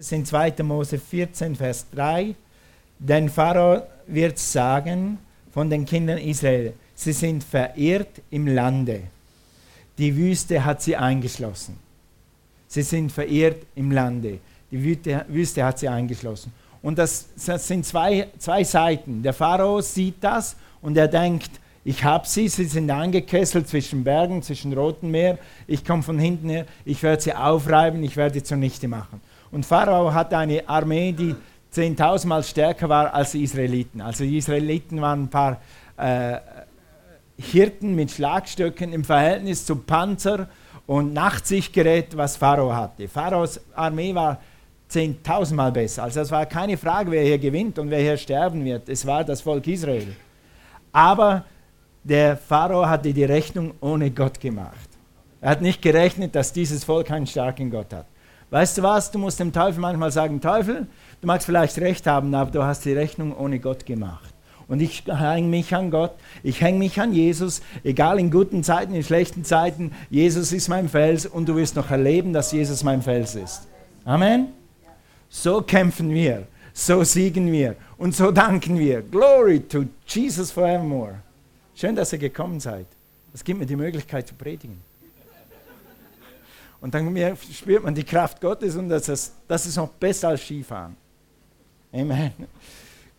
Ist in 2. Mose 14, Vers 3. Denn Pharao wird sagen von den Kindern Israel, sie sind verirrt im Lande. Die Wüste hat sie eingeschlossen. Sie sind verirrt im Lande. Die Wüste, Wüste hat sie eingeschlossen. Und das, das sind zwei, zwei Seiten. Der Pharao sieht das und er denkt, ich habe sie, sie sind eingekesselt zwischen Bergen, zwischen Roten Meer. Ich komme von hinten her, ich werde sie aufreiben, ich werde sie zunichte machen. Und Pharao hat eine Armee, die 10.000 Mal stärker war als die Israeliten. Also die Israeliten waren ein paar äh, Hirten mit Schlagstöcken im Verhältnis zum Panzer und Nachtsichtgerät, was Pharao hatte. Pharaos Armee war 10.000 Mal besser. Also es war keine Frage, wer hier gewinnt und wer hier sterben wird. Es war das Volk Israel. Aber der Pharao hatte die Rechnung ohne Gott gemacht. Er hat nicht gerechnet, dass dieses Volk einen starken Gott hat. Weißt du was? Du musst dem Teufel manchmal sagen, Teufel, du magst vielleicht recht haben, aber du hast die Rechnung ohne Gott gemacht. Und ich hänge mich an Gott, ich hänge mich an Jesus, egal in guten Zeiten, in schlechten Zeiten. Jesus ist mein Fels und du wirst noch erleben, dass Jesus mein Fels ist. Amen. So kämpfen wir, so siegen wir und so danken wir. Glory to Jesus forevermore. Schön, dass ihr gekommen seid. Das gibt mir die Möglichkeit zu predigen. Und dann spürt man die Kraft Gottes und das ist, das ist noch besser als Skifahren. Amen.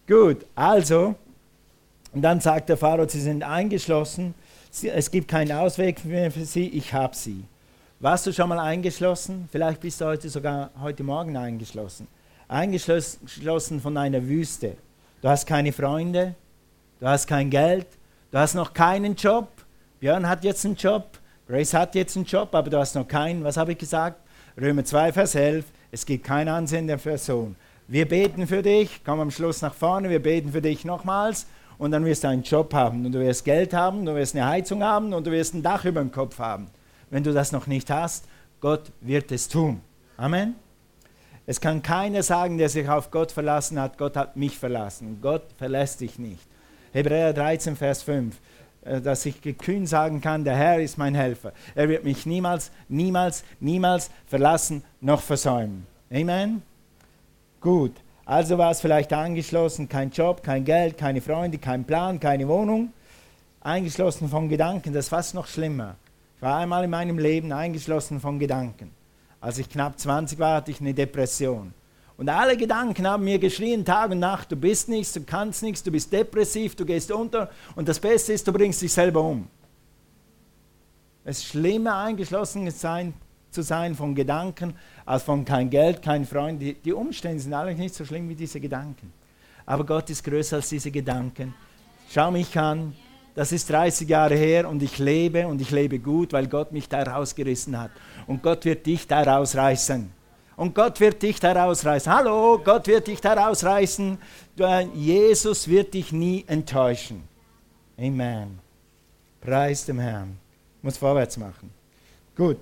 Gut, also, und dann sagt der Pharao, sie sind eingeschlossen, es gibt keinen Ausweg mehr für sie, ich habe sie. Warst du schon mal eingeschlossen? Vielleicht bist du heute sogar heute Morgen eingeschlossen. Eingeschlossen von einer Wüste. Du hast keine Freunde, du hast kein Geld, du hast noch keinen Job. Björn hat jetzt einen Job, Grace hat jetzt einen Job, aber du hast noch keinen. Was habe ich gesagt? Römer 2, Vers 11. Es gibt kein Ansehen der Person. Wir beten für dich, komm am Schluss nach vorne, wir beten für dich nochmals und dann wirst du einen Job haben und du wirst Geld haben, du wirst eine Heizung haben und du wirst ein Dach über dem Kopf haben wenn du das noch nicht hast, Gott wird es tun. Amen. Es kann keiner sagen, der sich auf Gott verlassen hat, Gott hat mich verlassen. Gott verlässt dich nicht. Hebräer 13, Vers 5, äh, dass ich gekühn sagen kann, der Herr ist mein Helfer. Er wird mich niemals, niemals, niemals verlassen noch versäumen. Amen. Gut, also war es vielleicht angeschlossen, kein Job, kein Geld, keine Freunde, kein Plan, keine Wohnung. Eingeschlossen von Gedanken, das ist fast noch schlimmer. Ich war einmal in meinem Leben eingeschlossen von Gedanken. Als ich knapp 20 war, hatte ich eine Depression. Und alle Gedanken haben mir geschrien, Tag und Nacht, du bist nichts, du kannst nichts, du bist depressiv, du gehst unter und das Beste ist, du bringst dich selber um. Es ist schlimmer, eingeschlossen sein, zu sein von Gedanken, als von kein Geld, kein Freund. Die, die Umstände sind eigentlich nicht so schlimm wie diese Gedanken. Aber Gott ist größer als diese Gedanken. Schau mich an, das ist 30 Jahre her und ich lebe und ich lebe gut, weil Gott mich da rausgerissen hat. Und Gott wird dich da rausreißen. Und Gott wird dich da rausreißen. Hallo, Gott wird dich da rausreißen. Jesus wird dich nie enttäuschen. Amen. Preis dem Herrn. Muss vorwärts machen. Gut.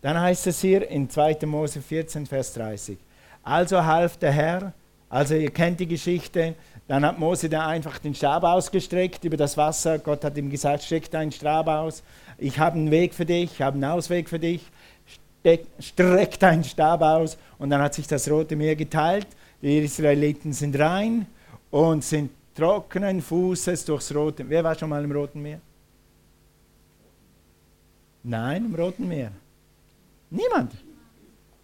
Dann heißt es hier in 2. Mose 14, Vers 30. Also half der Herr, also ihr kennt die Geschichte, dann hat Mose da einfach den Stab ausgestreckt über das Wasser. Gott hat ihm gesagt, streck deinen Stab aus. Ich habe einen Weg für dich, ich habe einen Ausweg für dich. Steck, streck deinen Stab aus. Und dann hat sich das Rote Meer geteilt. Die Israeliten sind rein und sind trockenen Fußes durchs Rote Meer. Wer war schon mal im Roten Meer? Nein, im Roten Meer. Niemand.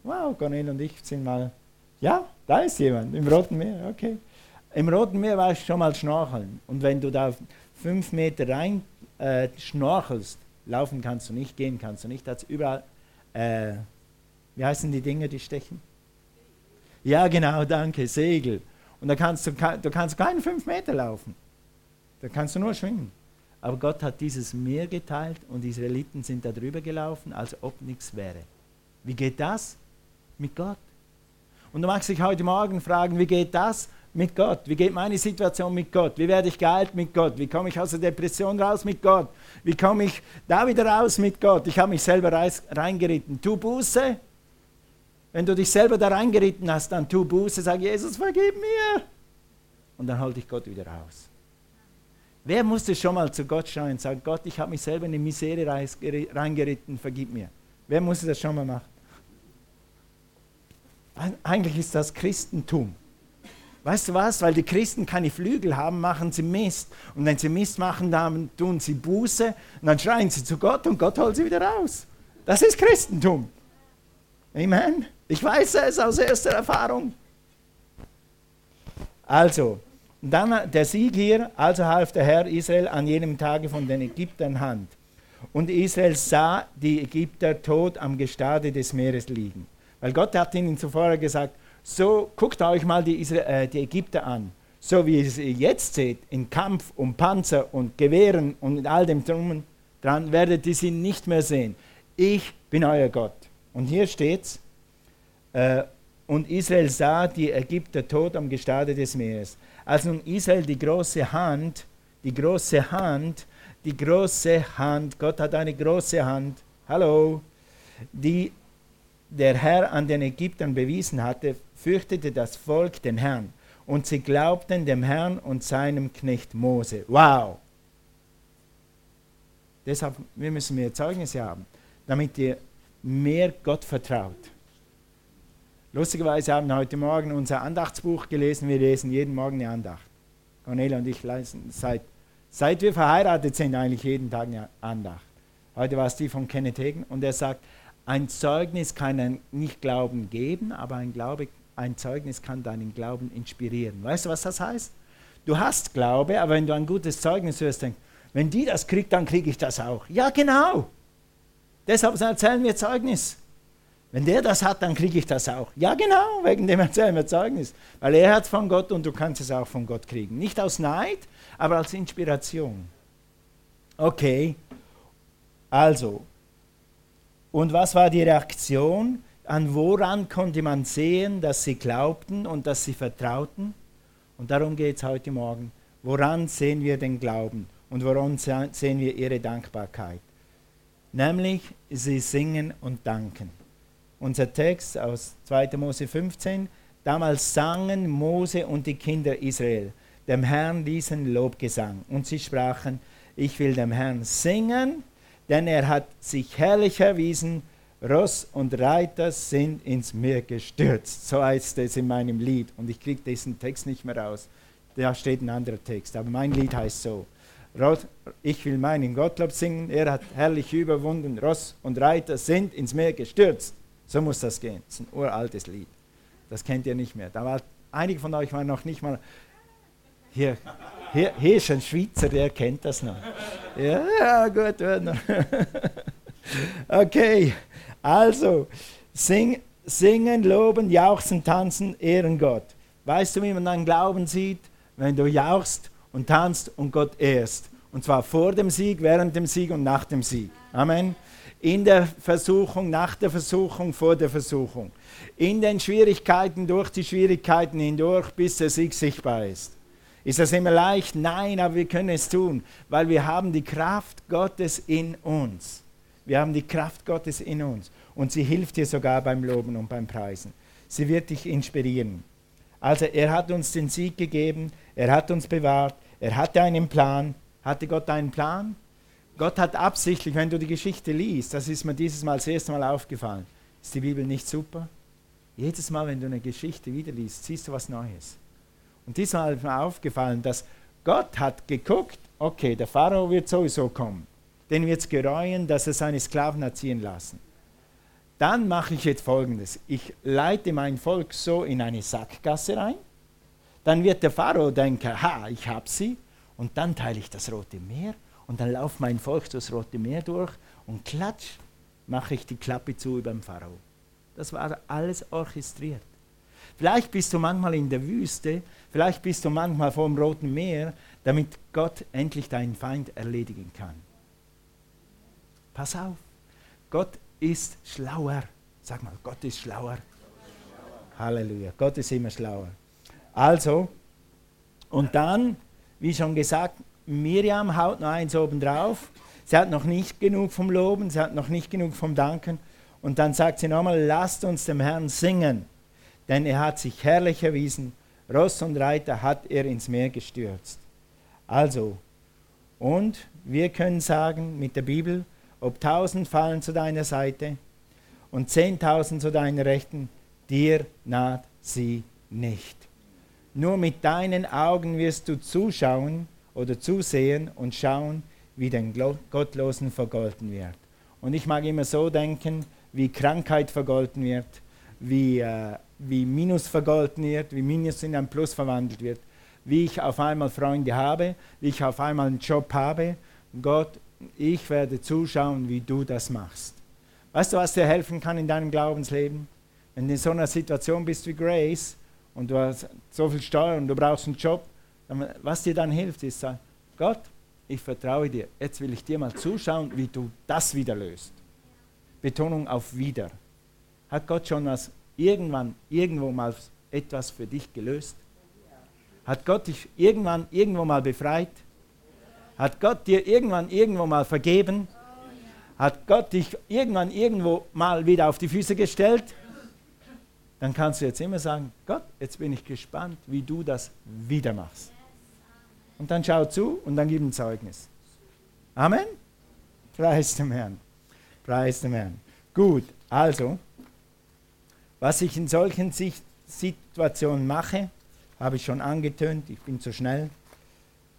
Wow, Cornel und ich sind mal. Ja, da ist jemand im Roten Meer. Okay. Im Roten Meer war ich schon mal schnorcheln. Und wenn du da fünf Meter rein äh, schnorchelst, laufen kannst du nicht, gehen kannst du nicht, hat es überall, äh, wie heißen die Dinge, die stechen? Ja, genau, danke, Segel. Und da kannst du, du kannst keine fünf Meter laufen. Da kannst du nur schwimmen. Aber Gott hat dieses Meer geteilt und die Israeliten sind da drüber gelaufen, als ob nichts wäre. Wie geht das? Mit Gott. Und du magst dich heute Morgen fragen, wie geht das? Mit Gott? Wie geht meine Situation mit Gott? Wie werde ich geheilt mit Gott? Wie komme ich aus der Depression raus mit Gott? Wie komme ich da wieder raus mit Gott? Ich habe mich selber reingeritten. Tu Buße. Wenn du dich selber da reingeritten hast, dann tu Buße, sag Jesus, vergib mir. Und dann halte ich Gott wieder raus. Wer musste schon mal zu Gott schauen und sagen, Gott, ich habe mich selber in die Misere reingeritten, vergib mir. Wer musste das schon mal machen? Eigentlich ist das Christentum. Weißt du was? Weil die Christen keine Flügel haben, machen sie Mist. Und wenn sie Mist machen, dann tun sie Buße und dann schreien sie zu Gott und Gott holt sie wieder raus. Das ist Christentum. Amen. Ich weiß es aus erster Erfahrung. Also, dann der Sieg hier, also half der Herr Israel an jenem Tage von den Ägyptern Hand. Und Israel sah die Ägypter tot am Gestade des Meeres liegen. Weil Gott hat ihnen zuvor gesagt, so guckt euch mal die, Israel, äh, die Ägypter an. So wie ihr sie jetzt seht, in Kampf und Panzer und Gewehren und in all dem drum dran, werdet ihr sie nicht mehr sehen. Ich bin euer Gott. Und hier steht's, äh, und Israel sah die Ägypter tot am Gestade des Meeres. Als nun Israel die große Hand, die große Hand, die große Hand, Gott hat eine große Hand, hallo, die der Herr an den Ägyptern bewiesen hatte, fürchtete das Volk den Herrn. Und sie glaubten dem Herrn und seinem Knecht Mose. Wow! Deshalb wir müssen wir Zeugnisse haben, damit ihr mehr Gott vertraut. Lustigerweise haben wir heute Morgen unser Andachtsbuch gelesen. Wir lesen jeden Morgen eine Andacht. Cornelia und ich lesen seit, seit wir verheiratet sind eigentlich jeden Tag eine Andacht. Heute war es die von Kenneth Hagen und er sagt, ein Zeugnis kann ein Nicht-Glauben geben, aber ein, Glaube, ein Zeugnis kann deinen Glauben inspirieren. Weißt du, was das heißt? Du hast Glaube, aber wenn du ein gutes Zeugnis hörst, denkst wenn die das kriegt, dann kriege ich das auch. Ja, genau. Deshalb erzählen wir Zeugnis. Wenn der das hat, dann kriege ich das auch. Ja, genau, wegen dem erzählen wir Zeugnis. Weil er hat es von Gott und du kannst es auch von Gott kriegen. Nicht aus Neid, aber als Inspiration. Okay, also. Und was war die Reaktion? An woran konnte man sehen, dass sie glaubten und dass sie vertrauten? Und darum geht es heute Morgen. Woran sehen wir den Glauben und woran sehen wir ihre Dankbarkeit? Nämlich, sie singen und danken unser Text aus 2. Mose 15. Damals sangen Mose und die Kinder Israel dem Herrn diesen Lobgesang. Und sie sprachen, ich will dem Herrn singen, denn er hat sich herrlich erwiesen, Ross und Reiter sind ins Meer gestürzt. So heißt es in meinem Lied. Und ich kriege diesen Text nicht mehr raus. Da steht ein anderer Text. Aber mein Lied heißt so. Ich will meinen Gottlob singen, er hat herrlich überwunden, Ross und Reiter sind ins Meer gestürzt. So muss das gehen. Das ist ein uraltes Lied. Das kennt ihr nicht mehr. Da war, einige von euch waren noch nicht mal. Hier, hier, hier ist ein Schweizer, der kennt das noch. Ja, gut. Okay, also sing, singen, loben, jauchzen, tanzen, ehren Gott. Weißt du, wie man deinen Glauben sieht? Wenn du jauchst und tanzt und Gott ehrst. Und zwar vor dem Sieg, während dem Sieg und nach dem Sieg. Amen in der Versuchung, nach der Versuchung, vor der Versuchung, in den Schwierigkeiten, durch die Schwierigkeiten hindurch, bis der Sieg sichtbar ist. Ist das immer leicht? Nein, aber wir können es tun, weil wir haben die Kraft Gottes in uns. Wir haben die Kraft Gottes in uns und sie hilft dir sogar beim Loben und beim Preisen. Sie wird dich inspirieren. Also er hat uns den Sieg gegeben, er hat uns bewahrt, er hatte einen Plan. Hatte Gott einen Plan? Gott hat absichtlich, wenn du die Geschichte liest, das ist mir dieses Mal das erste Mal aufgefallen, ist die Bibel nicht super? Jedes Mal, wenn du eine Geschichte wieder liest, siehst du was Neues. Und diesmal ist mir aufgefallen, dass Gott hat geguckt, okay, der Pharao wird sowieso kommen. Den wird es gereuen, dass er seine Sklaven erziehen lassen. Dann mache ich jetzt folgendes. Ich leite mein Volk so in eine Sackgasse rein. Dann wird der Pharao denken, ha, ich habe sie. Und dann teile ich das Rote Meer und dann lauft mein Volk durchs Rote Meer durch und klatsch, mache ich die Klappe zu über dem Pharao. Das war alles orchestriert. Vielleicht bist du manchmal in der Wüste, vielleicht bist du manchmal vor dem Roten Meer, damit Gott endlich deinen Feind erledigen kann. Pass auf, Gott ist schlauer. Sag mal, Gott ist schlauer. Halleluja, Gott ist immer schlauer. Also, und dann, wie schon gesagt, Miriam haut noch eins oben drauf. Sie hat noch nicht genug vom Loben, sie hat noch nicht genug vom Danken. Und dann sagt sie nochmal, lasst uns dem Herrn singen, denn er hat sich herrlich erwiesen. Ross und Reiter hat er ins Meer gestürzt. Also, und wir können sagen mit der Bibel, ob tausend fallen zu deiner Seite und zehntausend zu deiner Rechten, dir naht sie nicht. Nur mit deinen Augen wirst du zuschauen oder zusehen und schauen, wie den Gottlosen vergolten wird. Und ich mag immer so denken, wie Krankheit vergolten wird, wie, äh, wie Minus vergolten wird, wie Minus in ein Plus verwandelt wird, wie ich auf einmal Freunde habe, wie ich auf einmal einen Job habe. Gott, ich werde zuschauen, wie du das machst. Weißt du, was dir helfen kann in deinem Glaubensleben? Wenn du in so einer Situation bist wie Grace und du hast so viel Steuer und du brauchst einen Job, was dir dann hilft, ist sagen, Gott, ich vertraue dir. Jetzt will ich dir mal zuschauen, wie du das wieder löst. Betonung auf wieder. Hat Gott schon was irgendwann, irgendwo mal etwas für dich gelöst? Hat Gott dich irgendwann, irgendwo mal befreit? Hat Gott dir irgendwann, irgendwo mal vergeben? Hat Gott dich irgendwann, irgendwo mal wieder auf die Füße gestellt? Dann kannst du jetzt immer sagen, Gott, jetzt bin ich gespannt, wie du das wieder machst. Und dann schau zu und dann gib ein Zeugnis. Amen? Preis dem Herrn. Preis dem Herrn. Gut, also, was ich in solchen Situationen mache, habe ich schon angetönt, ich bin zu schnell,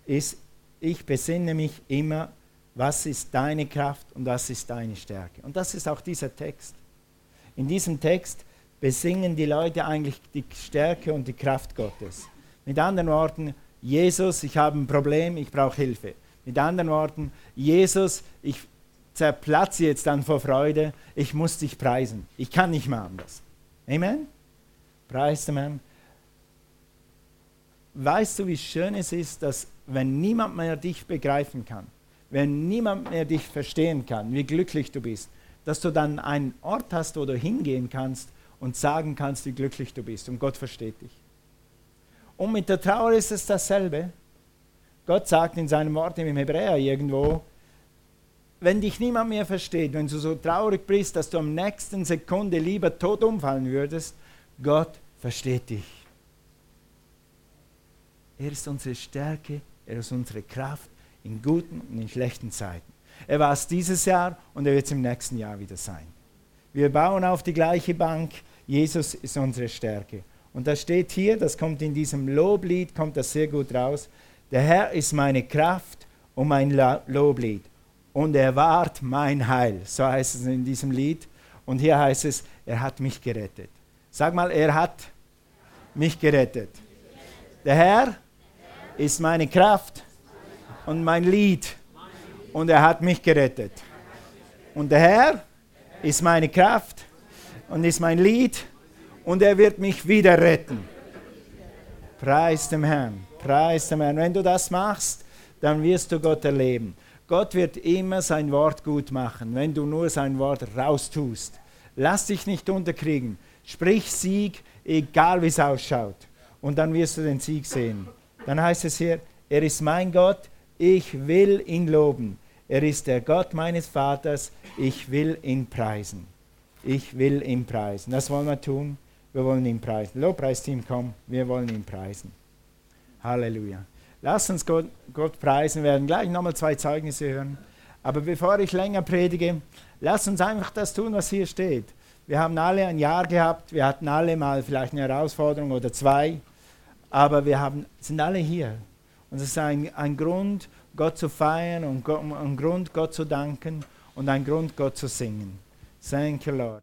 ist, ich besinne mich immer, was ist deine Kraft und was ist deine Stärke. Und das ist auch dieser Text. In diesem Text besingen die Leute eigentlich die Stärke und die Kraft Gottes. Mit anderen Worten, Jesus, ich habe ein Problem, ich brauche Hilfe. Mit anderen Worten, Jesus, ich zerplatze jetzt dann vor Freude, ich muss dich preisen. Ich kann nicht mehr anders. Amen? Preis dem Herrn. Weißt du, wie schön es ist, dass wenn niemand mehr dich begreifen kann, wenn niemand mehr dich verstehen kann, wie glücklich du bist, dass du dann einen Ort hast, wo du hingehen kannst und sagen kannst, wie glücklich du bist und Gott versteht dich. Und mit der Trauer ist es dasselbe. Gott sagt in seinem Wort im Hebräer irgendwo, wenn dich niemand mehr versteht, wenn du so traurig bist, dass du am nächsten Sekunde lieber tot umfallen würdest, Gott versteht dich. Er ist unsere Stärke, er ist unsere Kraft in guten und in schlechten Zeiten. Er war es dieses Jahr und er wird es im nächsten Jahr wieder sein. Wir bauen auf die gleiche Bank. Jesus ist unsere Stärke. Und das steht hier, das kommt in diesem Loblied, kommt das sehr gut raus. Der Herr ist meine Kraft und mein Loblied. Und er wahrt mein Heil. So heißt es in diesem Lied. Und hier heißt es, er hat mich gerettet. Sag mal, er hat mich gerettet. Der Herr ist meine Kraft und mein Lied. Und er hat mich gerettet. Und der Herr ist meine Kraft und ist mein Lied und er wird mich wieder retten. Preis dem Herrn, preis dem Herrn. Wenn du das machst, dann wirst du Gott erleben. Gott wird immer sein Wort gut machen, wenn du nur sein Wort raustust. Lass dich nicht unterkriegen. Sprich Sieg, egal wie es ausschaut. Und dann wirst du den Sieg sehen. Dann heißt es hier, er ist mein Gott, ich will ihn loben. Er ist der Gott meines Vaters, ich will ihn preisen. Ich will ihn preisen. Das wollen wir tun. Wir wollen ihn preisen. Lobpreisteam, komm, wir wollen ihn preisen. Halleluja. Lass uns Gott, Gott preisen. Wir werden gleich nochmal zwei Zeugnisse hören. Aber bevor ich länger predige, lass uns einfach das tun, was hier steht. Wir haben alle ein Jahr gehabt, wir hatten alle mal vielleicht eine Herausforderung oder zwei, aber wir haben, sind alle hier. Und es ist ein, ein Grund, Gott zu feiern und Gott, ein Grund, Gott zu danken und ein Grund, Gott zu singen. Thank you, Lord.